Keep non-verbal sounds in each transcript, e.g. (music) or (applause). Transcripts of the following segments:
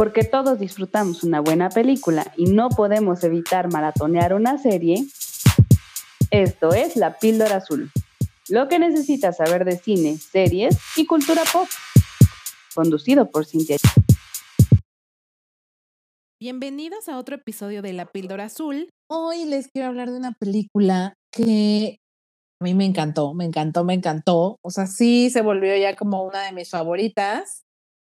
Porque todos disfrutamos una buena película y no podemos evitar maratonear una serie, esto es La Píldora Azul. Lo que necesitas saber de cine, series y cultura pop. Conducido por Cintia. Bienvenidos a otro episodio de La Píldora Azul. Hoy les quiero hablar de una película que a mí me encantó, me encantó, me encantó. O sea, sí se volvió ya como una de mis favoritas.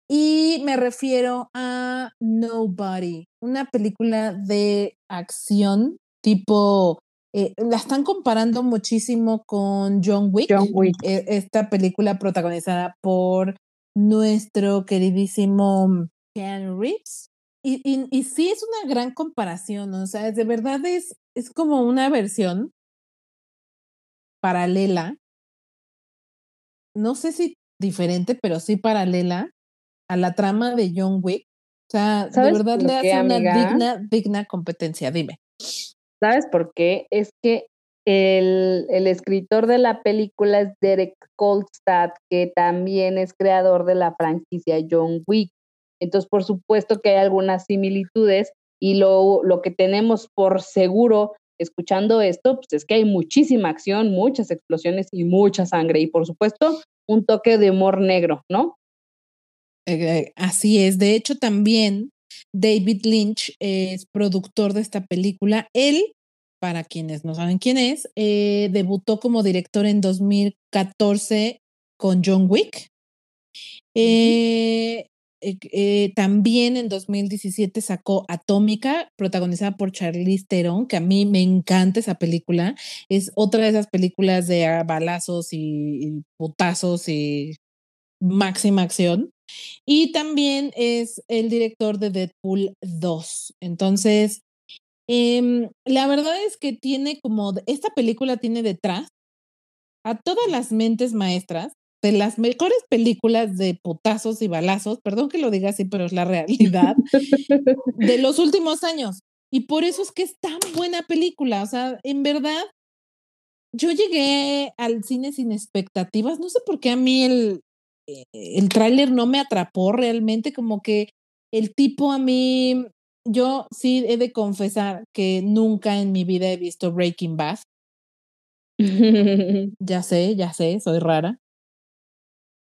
Y me refiero a Nobody, una película de acción tipo, eh, la están comparando muchísimo con John Wick, John Wick. e- esta película protagonizada por nuestro queridísimo Keanu Reeves. Y, y, y sí es una gran comparación, o sea, de verdad es, es como una versión paralela, no sé si diferente, pero sí paralela a la trama de John Wick. O sea, de ¿Sabes verdad le qué, hace una amiga? digna, digna competencia. Dime. ¿Sabes por qué? Es que el, el escritor de la película es Derek Kolstad, que también es creador de la franquicia John Wick. Entonces, por supuesto que hay algunas similitudes y lo, lo que tenemos por seguro escuchando esto, pues es que hay muchísima acción, muchas explosiones y mucha sangre y por supuesto un toque de humor negro, ¿no? Eh, así es. De hecho, también David Lynch es productor de esta película. Él, para quienes no saben quién es, eh, debutó como director en 2014 con John Wick. Eh, también en 2017 sacó Atómica, protagonizada por Charlize Theron, que a mí me encanta esa película. Es otra de esas películas de balazos y, y putazos y máxima acción. Y también es el director de Deadpool 2. Entonces, em, la verdad es que tiene como, esta película tiene detrás a todas las mentes maestras de las mejores películas de putazos y balazos, perdón que lo diga así, pero es la realidad, de (laughs) los últimos años. Y por eso es que es tan buena película. O sea, en verdad, yo llegué al cine sin expectativas. No sé por qué a mí el, el tráiler no me atrapó realmente, como que el tipo a mí, yo sí he de confesar que nunca en mi vida he visto Breaking Bad. (laughs) Ya sé, ya sé, soy rara.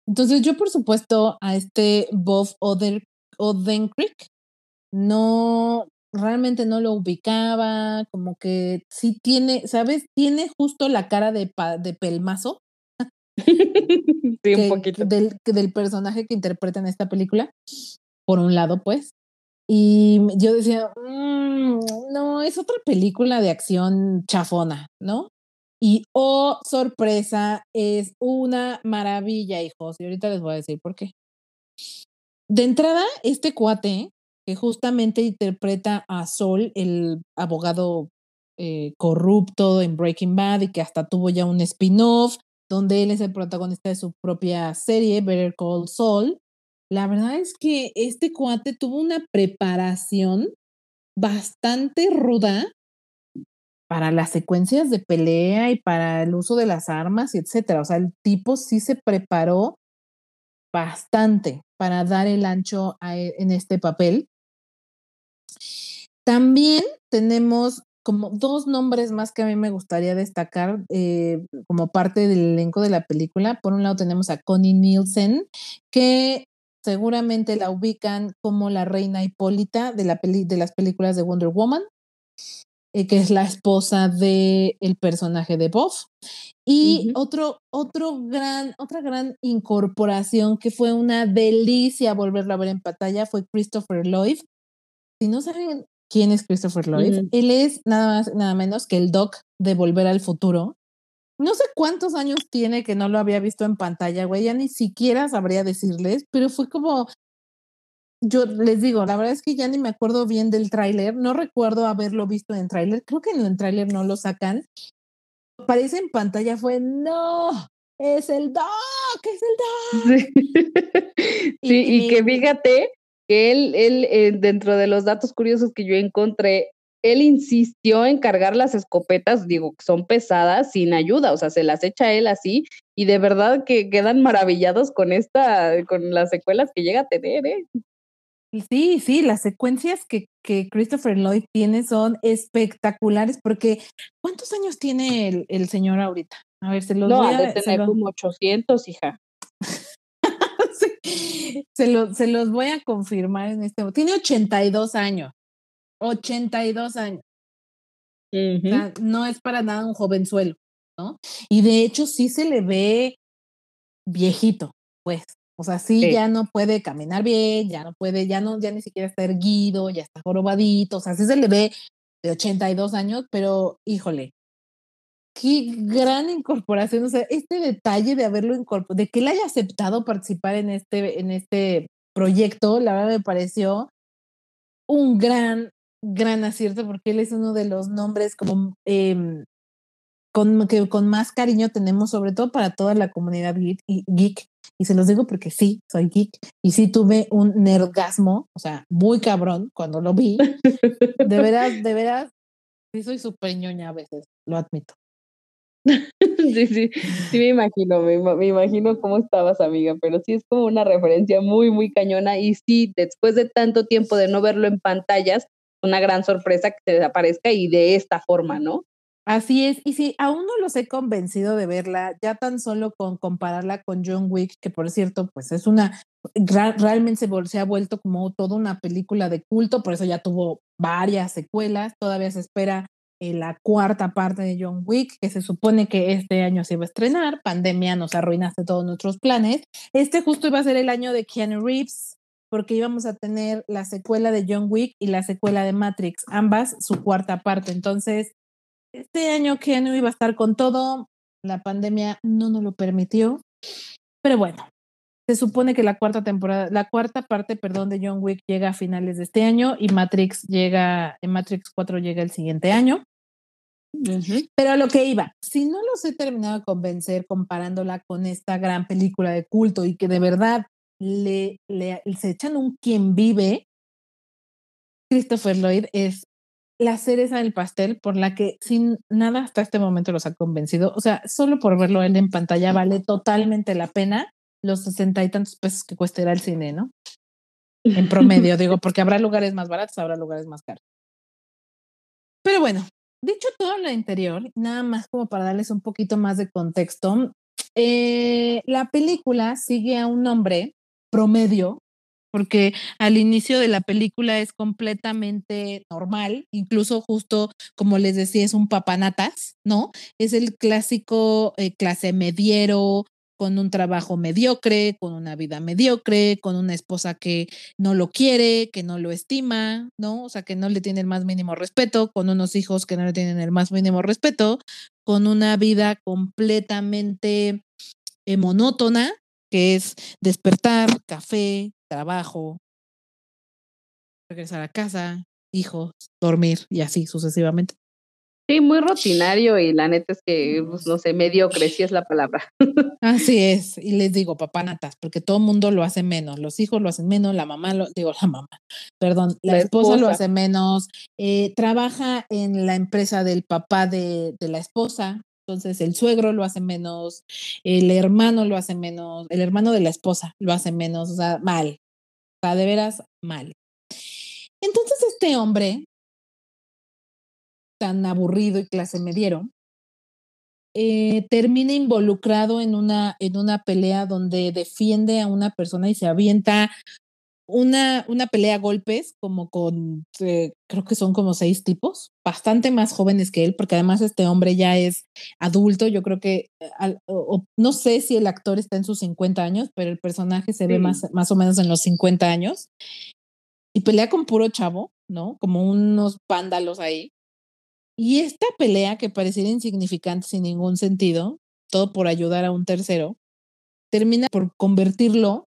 Entonces yo, por supuesto, a este Bob Oder, Odenkirk no, realmente no lo ubicaba, como que sí tiene, ¿sabes? Tiene justo la cara de, de pelmazo (laughs) sí, que- un poquito. Del personaje que interpreta en esta película, por un lado, pues. Y yo decía, "Mm, no, es otra película de acción chafona, ¿no? Y oh, sorpresa, es una maravilla, hijos. Y ahorita les voy a decir por qué. De entrada, este cuate, que justamente interpreta a Sol, el abogado eh, corrupto en Breaking Bad y que hasta tuvo ya un spin-off, donde él es el protagonista de su propia serie, Better Call Saul. La verdad es que este cuate tuvo una preparación bastante ruda para las secuencias de pelea y para el uso de las armas y etcétera. O sea, el tipo sí se preparó bastante para dar el ancho e- en este papel. También tenemos como dos nombres más que a mí me gustaría destacar eh, como parte del elenco de la película. Por un lado tenemos a Connie Nielsen, que seguramente la ubican como la reina Hipólita de, la peli- de las películas de Wonder Woman, eh, que es la esposa del el personaje de Bob. Y otro, otro gran, otra gran incorporación que fue una delicia volverla a ver en pantalla fue Christopher Lloyd. Si no saben quién es Christopher Lloyd, él es nada más, nada menos que el Doc de Volver al Futuro. No sé cuántos años tiene que no lo había visto en pantalla, güey, ya ni siquiera sabría decirles, pero fue como, yo les digo, la verdad es que ya ni me acuerdo bien del tráiler, no recuerdo haberlo visto en tráiler, creo que en el tráiler no lo sacan. Aparece en pantalla, fue, no, es el Doc, es el Doc. Sí, Y- (laughs) Sí, y que fíjate que él, él eh, dentro de los datos curiosos que yo encontré, él insistió en cargar las escopetas, digo, que son pesadas, sin ayuda, o sea, se las echa él así, y de verdad que quedan maravillados con esta, con las secuelas que llega a tener, ¿eh? Sí, sí, las secuencias que, que Christopher Lloyd tiene son espectaculares porque ¿cuántos años tiene el, el señor ahorita? A ver, se los no, voy a de tener como 800, hija. Se, lo, se los voy a confirmar en este momento. Tiene 82 años. 82 años. no es para nada un jovenzuelo, ¿no? Y de hecho sí se le ve viejito, pues. O sea, sí, ya no puede caminar bien, ya no puede, ya no, ya ni siquiera está erguido, ya está jorobadito, o sea, sí se le ve de 82 años, pero híjole, qué gran incorporación, o sea, este detalle de haberlo incorporado, de que él haya aceptado participar en este, en este proyecto, la verdad me pareció un gran, gran acierto porque él es uno de los nombres como eh, con, que con más cariño tenemos, sobre todo para toda la comunidad geek y, se los digo porque sí, soy geek y sí tuve un nerdgasmo, o sea, muy cabrón cuando lo vi. De veras, de veras, sí soy súper ñoña a veces, lo admito. (laughs) Sí, sí, sí me imagino, me, imagino cómo estabas, amiga, pero sí es como una referencia muy, muy cañona y sí, después de tanto tiempo de no verlo en pantallas, una gran sorpresa que se desaparezca y de esta forma, ¿no? Así es, y si aún no los he convencido de verla, ya tan solo con compararla con John Wick, que por cierto, pues es una, realmente se, ha vuelto como toda una película de culto, por eso ya tuvo varias secuelas, todavía se espera la cuarta parte de John Wick, que se supone que este año se iba a estrenar, pandemia nos arruinaste todos nuestros planes, este justo iba a ser el año de Keanu Reeves, porque íbamos a tener la secuela de John Wick y la secuela de Matrix, ambas su cuarta parte, entonces este año no iba a estar con todo, la pandemia no nos lo permitió. Pero bueno, se supone que la cuarta temporada, la cuarta parte, perdón, de John Wick llega a finales de este año y Matrix llega, en Matrix 4 llega el siguiente año. Pero a lo que iba, si no los he terminado de convencer comparándola con esta gran película de culto y que de verdad le, le se echan un quien vive, Christopher Lloyd es la cereza del pastel por la que sin nada hasta este momento los ha convencido. O sea, solo por verlo él en pantalla vale totalmente la pena los sesenta y tantos pesos que cuesta el cine, ¿no? (laughs) En promedio, digo, porque habrá lugares más baratos, habrá lugares más caros. Pero bueno, dicho todo lo anterior, nada más como para darles un poquito más de contexto, eh, la película sigue a un hombre promedio porque al inicio de la película es completamente normal, incluso justo como les decía, es un papanatas, ¿no? Es el clásico eh, clase mediero, con un trabajo mediocre, con una vida mediocre, con una esposa que no lo quiere, que no lo estima, ¿no? O sea, que no le tiene el más mínimo respeto, con unos hijos que no le tienen el más mínimo respeto, con una vida completamente eh, monótona, que es despertar, café, trabajo, regresar a casa, hijos, dormir y así sucesivamente. Sí, muy rutinario y la neta es que, pues, no sé, mediocre, sí es la palabra. (laughs) Así es, y les digo papanatas, porque todo el mundo lo hace menos, los hijos lo hacen menos, la mamá lo, digo la mamá, perdón, la, esposa, lo hace menos, eh, trabaja en la empresa del papá de, de la esposa, entonces el suegro lo hace menos, el hermano lo hace menos, el hermano de la esposa lo hace menos, o sea, mal, o sea, de veras mal. Entonces este hombre, tan aburrido y clase mediero, eh, termina involucrado en una, en una pelea donde defiende a una persona y se avienta una, una pelea a golpes, como con, eh, creo que son como seis tipos, bastante más jóvenes que él, porque además este hombre ya es adulto, yo creo que, eh, no sé si el actor está en sus 50 años, pero el personaje se ve más, más o menos en los 50 años, y pelea con puro chavo, ¿no? Como unos pándalos ahí. Y esta pelea que pareciera insignificante sin ningún sentido, todo por ayudar a un tercero, termina por convertirlo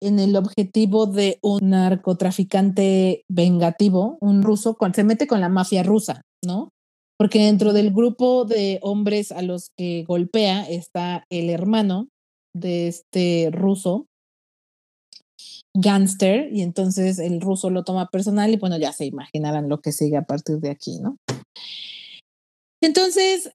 en el objetivo de un narcotraficante vengativo, un ruso, se mete con la mafia rusa, ¿no? Porque dentro del grupo de hombres a los que golpea está el hermano de este ruso, gangster, y entonces el ruso lo toma personal y bueno, ya se imaginarán lo que sigue a partir de aquí, ¿no? Entonces,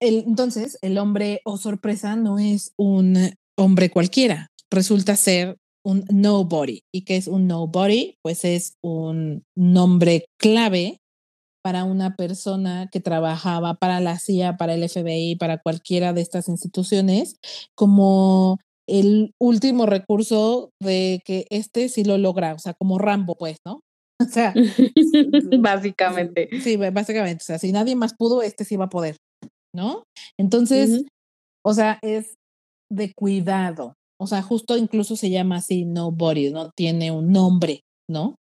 el, entonces el hombre, o oh sorpresa, no es un hombre cualquiera, resulta ser un nobody. ¿Y qué es un nobody? Pues es un nombre clave para una persona que trabajaba para la CIA, para el FBI, para cualquiera de estas instituciones, como el último recurso de que este sí lo logra, o sea, como Rambo, pues, ¿no? (laughs) O sea, (laughs) (laughs) básicamente. Sí, básicamente, o sea, si nadie más pudo, este sí va a poder, ¿no? Entonces, o sea, es de cuidado, o sea, justo incluso se llama así Nobody, ¿no? Tiene un nombre, ¿no?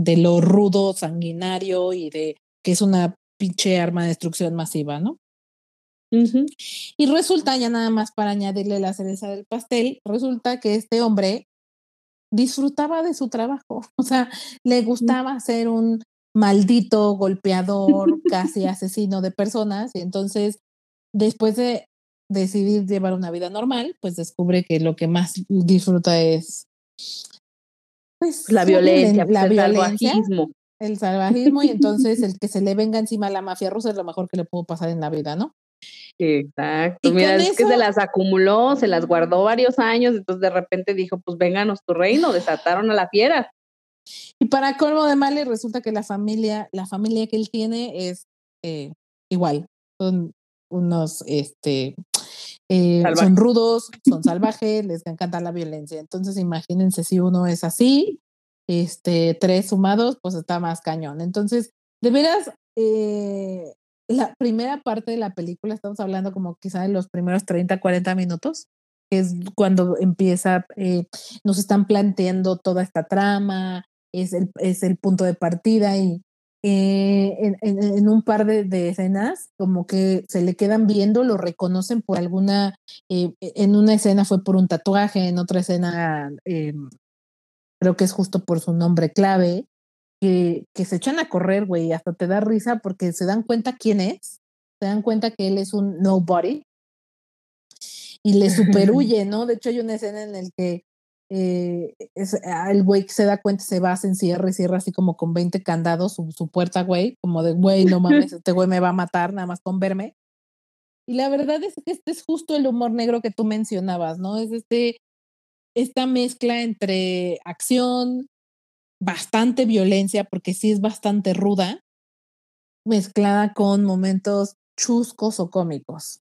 De lo rudo, sanguinario y de que es una pinche arma de destrucción masiva, ¿no? Y resulta, ya nada más para añadirle la cereza del pastel, resulta que este hombre disfrutaba de su trabajo, (laughs) o sea, le gustaba ser un maldito golpeador, (laughs) casi asesino de personas, y entonces, después de decidir llevar una vida normal, pues descubre que lo que más disfruta es pues la violencia, la pues, el salvajismo. El salvajismo y entonces (laughs) el que se le venga encima a la mafia rusa es lo mejor que le pudo pasar en la vida, ¿no? Exacto, mira, es que se las acumuló, se las guardó varios años, entonces de repente dijo, pues vénganos tu reino, desataron a la fiera. Y para colmo de males resulta que la familia, la familia que él tiene es eh, igual, son unos, este, eh, son rudos, son (laughs) salvajes, les encanta la violencia. Entonces imagínense si uno es así, este, tres sumados, pues está más cañón. Entonces, de veras, eh, la primera parte de la película, estamos hablando como quizá de los primeros 30, 40 minutos, que es cuando empieza, eh, nos están planteando toda esta trama, es el, es el punto de partida y eh, en, un par de, escenas como que se le quedan viendo, lo reconocen por alguna, eh, en una escena fue por un tatuaje, en otra escena creo que es justo por su nombre clave, que, que se echan a correr, güey, hasta te da risa porque se dan cuenta quién es, se dan cuenta que él es un nobody y le (laughs) superhuye, ¿no? De hecho hay una escena en la que eh, ah, el güey que se da cuenta se va, se encierra y cierra así como con 20 candados su, su puerta, güey, como de, güey, no mames, (laughs) este güey me va a matar nada más con verme. Y la verdad es que este es justo el humor negro que tú mencionabas, ¿no? Es este, esta mezcla entre acción, bastante violencia, porque sí es bastante ruda, mezclada con momentos chuscos o cómicos.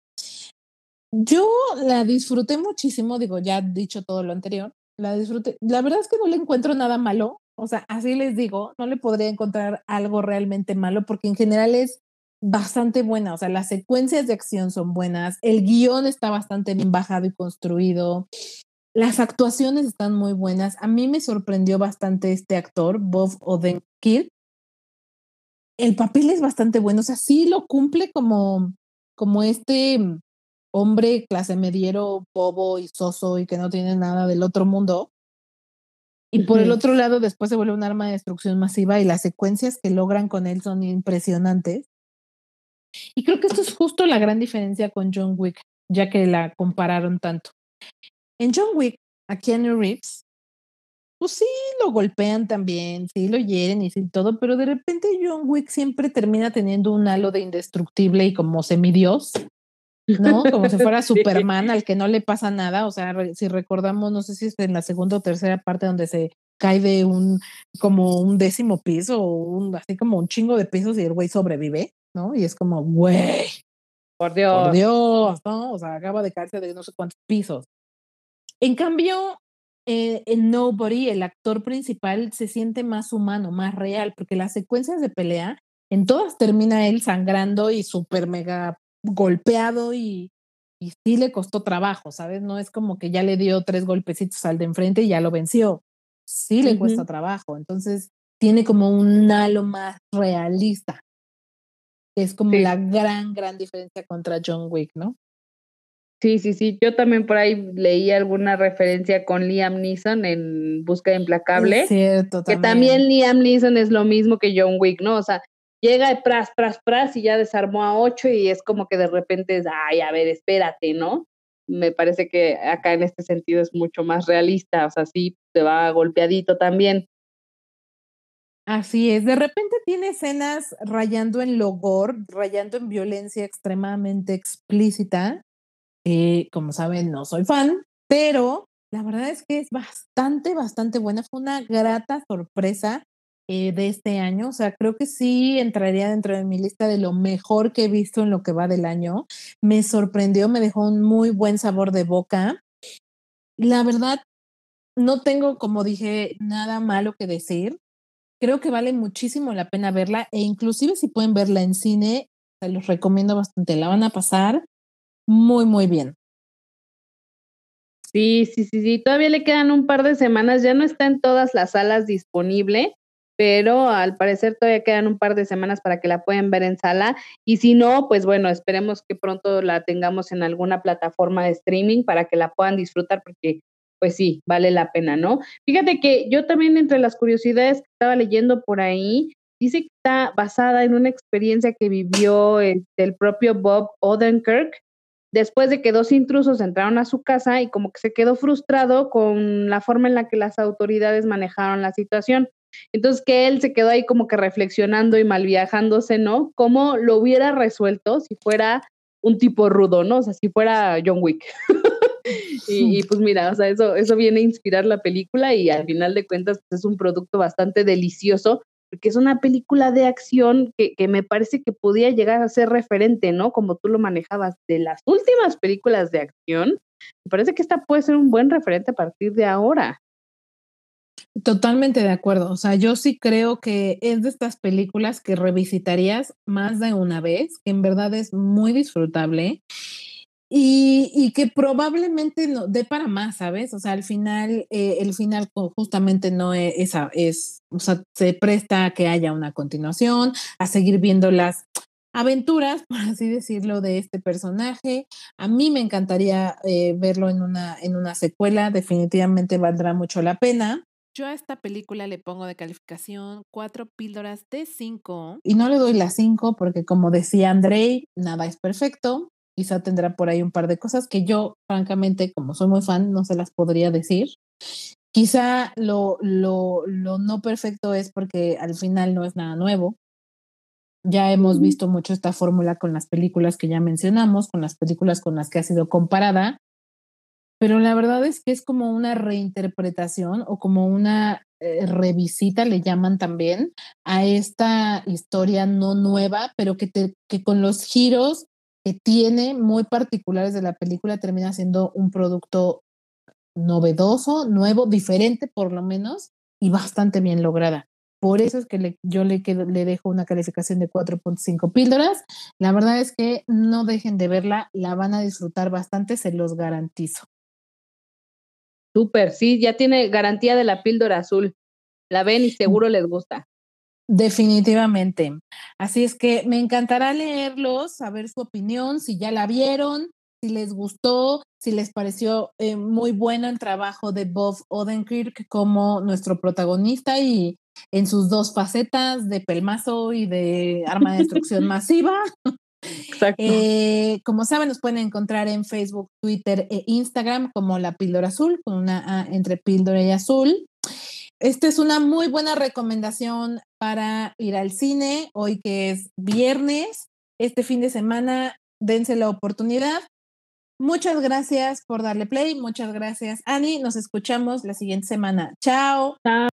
Yo la disfruté muchísimo, digo, ya dicho todo lo anterior, la disfruté. La verdad es que no le encuentro nada malo, o sea, así les digo, no le podría encontrar algo realmente malo porque en general es bastante buena, o sea, las secuencias de acción son buenas, el guion está bastante bien bajado y construido, las actuaciones están muy buenas. A mí me sorprendió bastante este actor, Bob Odenkirk. El papel es bastante bueno, o sea, sí lo cumple como, como este hombre clase mediero, bobo y soso y que no tiene nada del otro mundo. Y por el otro lado, después se vuelve un arma de destrucción masiva y las secuencias que logran con él son impresionantes. Y creo que esto es justo la gran diferencia con John Wick, ya que la compararon tanto. En John Wick, a Keanu Reeves, pues sí lo golpean también, sí lo hieren y sí todo, pero de repente John Wick siempre termina teniendo un halo de indestructible y como semidios, ¿no? Como si fuera (laughs) Superman al que no le pasa nada. O sea, si recordamos, no sé si es en la segunda o tercera parte donde se cae de un como un décimo piso o un, así como un chingo de pisos y el güey sobrevive, ¿no? Y es como, güey. Por Dios. Por Dios, ¿no? O sea, acaba de caerse de no sé cuántos pisos. En cambio, eh, en Nobody, el actor principal se siente más humano, más real, porque las secuencias de pelea, en todas termina él sangrando y súper mega golpeado y, y sí le costó trabajo, ¿sabes? No es como que ya le dio tres golpecitos al de enfrente y ya lo venció. Sí le cuesta trabajo. Entonces, tiene como un halo más realista. Es como la gran, gran diferencia contra John Wick, ¿no? Sí, sí, sí. Yo también por ahí leí alguna referencia con Liam Neeson en Busca Implacable. cierto, también. Que también Liam Neeson es lo mismo que John Wick, ¿no? O sea, llega de pras, pras, pras y ya desarmó a ocho y es como que de repente es, ay, a ver, espérate, ¿no? Me parece que acá en este sentido es mucho más realista, o sea, sí, te va golpeadito también. Así es, de repente tiene escenas rayando en logor, rayando en violencia extremadamente explícita, eh, como saben, no soy fan, pero La verdad es que es bastante, bastante buena. Fue una grata sorpresa eh, de este año. O sea, creo que sí entraría dentro de mi lista de lo mejor que he visto en lo que va del año. Me sorprendió, me dejó un muy buen sabor de boca. La verdad, no tengo, como dije, nada malo que decir. Creo que vale muchísimo la pena verla e inclusive si pueden verla en cine, se los recomiendo bastante. La van a pasar muy, muy bien. Sí, sí, sí, sí. Todavía le quedan un par de semanas. Ya no está en todas las salas disponible, pero al parecer todavía quedan un par de semanas para que la puedan ver en sala. Y si no, pues bueno, esperemos que pronto la tengamos en alguna plataforma de streaming para que la puedan disfrutar, porque pues sí, vale la pena, ¿no? Fíjate que yo también entre las curiosidades que estaba leyendo por ahí, dice que está basada en una experiencia que vivió este, el propio Bob Odenkirk, después de que dos intrusos entraron a su casa y como que se quedó frustrado con la forma en la que las autoridades manejaron la situación. Entonces que él se quedó ahí como que reflexionando y mal viajándose, ¿no? ¿Cómo lo hubiera resuelto si fuera un tipo rudo, ¿no? O sea, si fuera John Wick. (laughs) y, pues mira, o sea, eso, eso viene a inspirar la película y al final de cuentas pues es un producto bastante delicioso porque es una película de acción que, que, me parece que podía llegar a ser referente, ¿no? Como tú lo manejabas de las últimas películas de acción, me parece que esta puede ser un buen referente a partir de ahora. Totalmente de acuerdo. O sea, yo sí creo que es de estas películas que revisitarías más de una vez, que en verdad es muy disfrutable y, que probablemente no dé para más, ¿sabes? O sea, al final, eh, el final justamente no es, esa, es, o sea, se presta a que haya una continuación, a seguir viendo las aventuras, (laughs) por así decirlo, de este personaje. A mí me encantaría eh, verlo en una, en una secuela, definitivamente valdrá mucho la pena. Yo a esta película le pongo de calificación cuatro píldoras de cinco. Y no le doy las cinco porque, como decía Andrei, nada es perfecto quizá tendrá por ahí un par de cosas que yo, francamente, como soy muy fan, no se las podría decir. Quizá lo, lo, lo no perfecto es porque al final no es nada nuevo. Ya hemos visto mucho esta fórmula con las películas que ya mencionamos, con las películas con las que ha sido comparada, pero la verdad es que es como una reinterpretación o como una eh, revisita, le llaman también, a esta historia no nueva, pero que, te, que con los giros que tiene muy particulares de la película termina siendo un producto novedoso, nuevo, diferente por lo menos, y bastante bien lograda. Por eso es que yo le, le dejo una calificación de 4.5 píldoras. La verdad es que no dejen de verla, la van a disfrutar bastante, se los garantizo. Súper, sí, ya tiene garantía de la píldora azul. La ven y mm. seguro les gusta. Definitivamente. Así es que me encantará leerlos, saber su opinión, si ya la vieron, si les gustó, si les pareció eh, muy bueno el trabajo de Bob Odenkirk como nuestro protagonista y en sus dos facetas de pelmazo y de arma de destrucción (laughs) masiva. Exacto. Eh, como saben, nos pueden encontrar en Facebook, Twitter e Instagram como La Píldora Azul, con una A entre píldora y azul. Esta es una muy buena recomendación para ir al cine, hoy que es viernes, este fin de semana, dense la oportunidad. Muchas gracias por darle play, muchas gracias Ani, nos escuchamos la siguiente semana. Chao. Chao.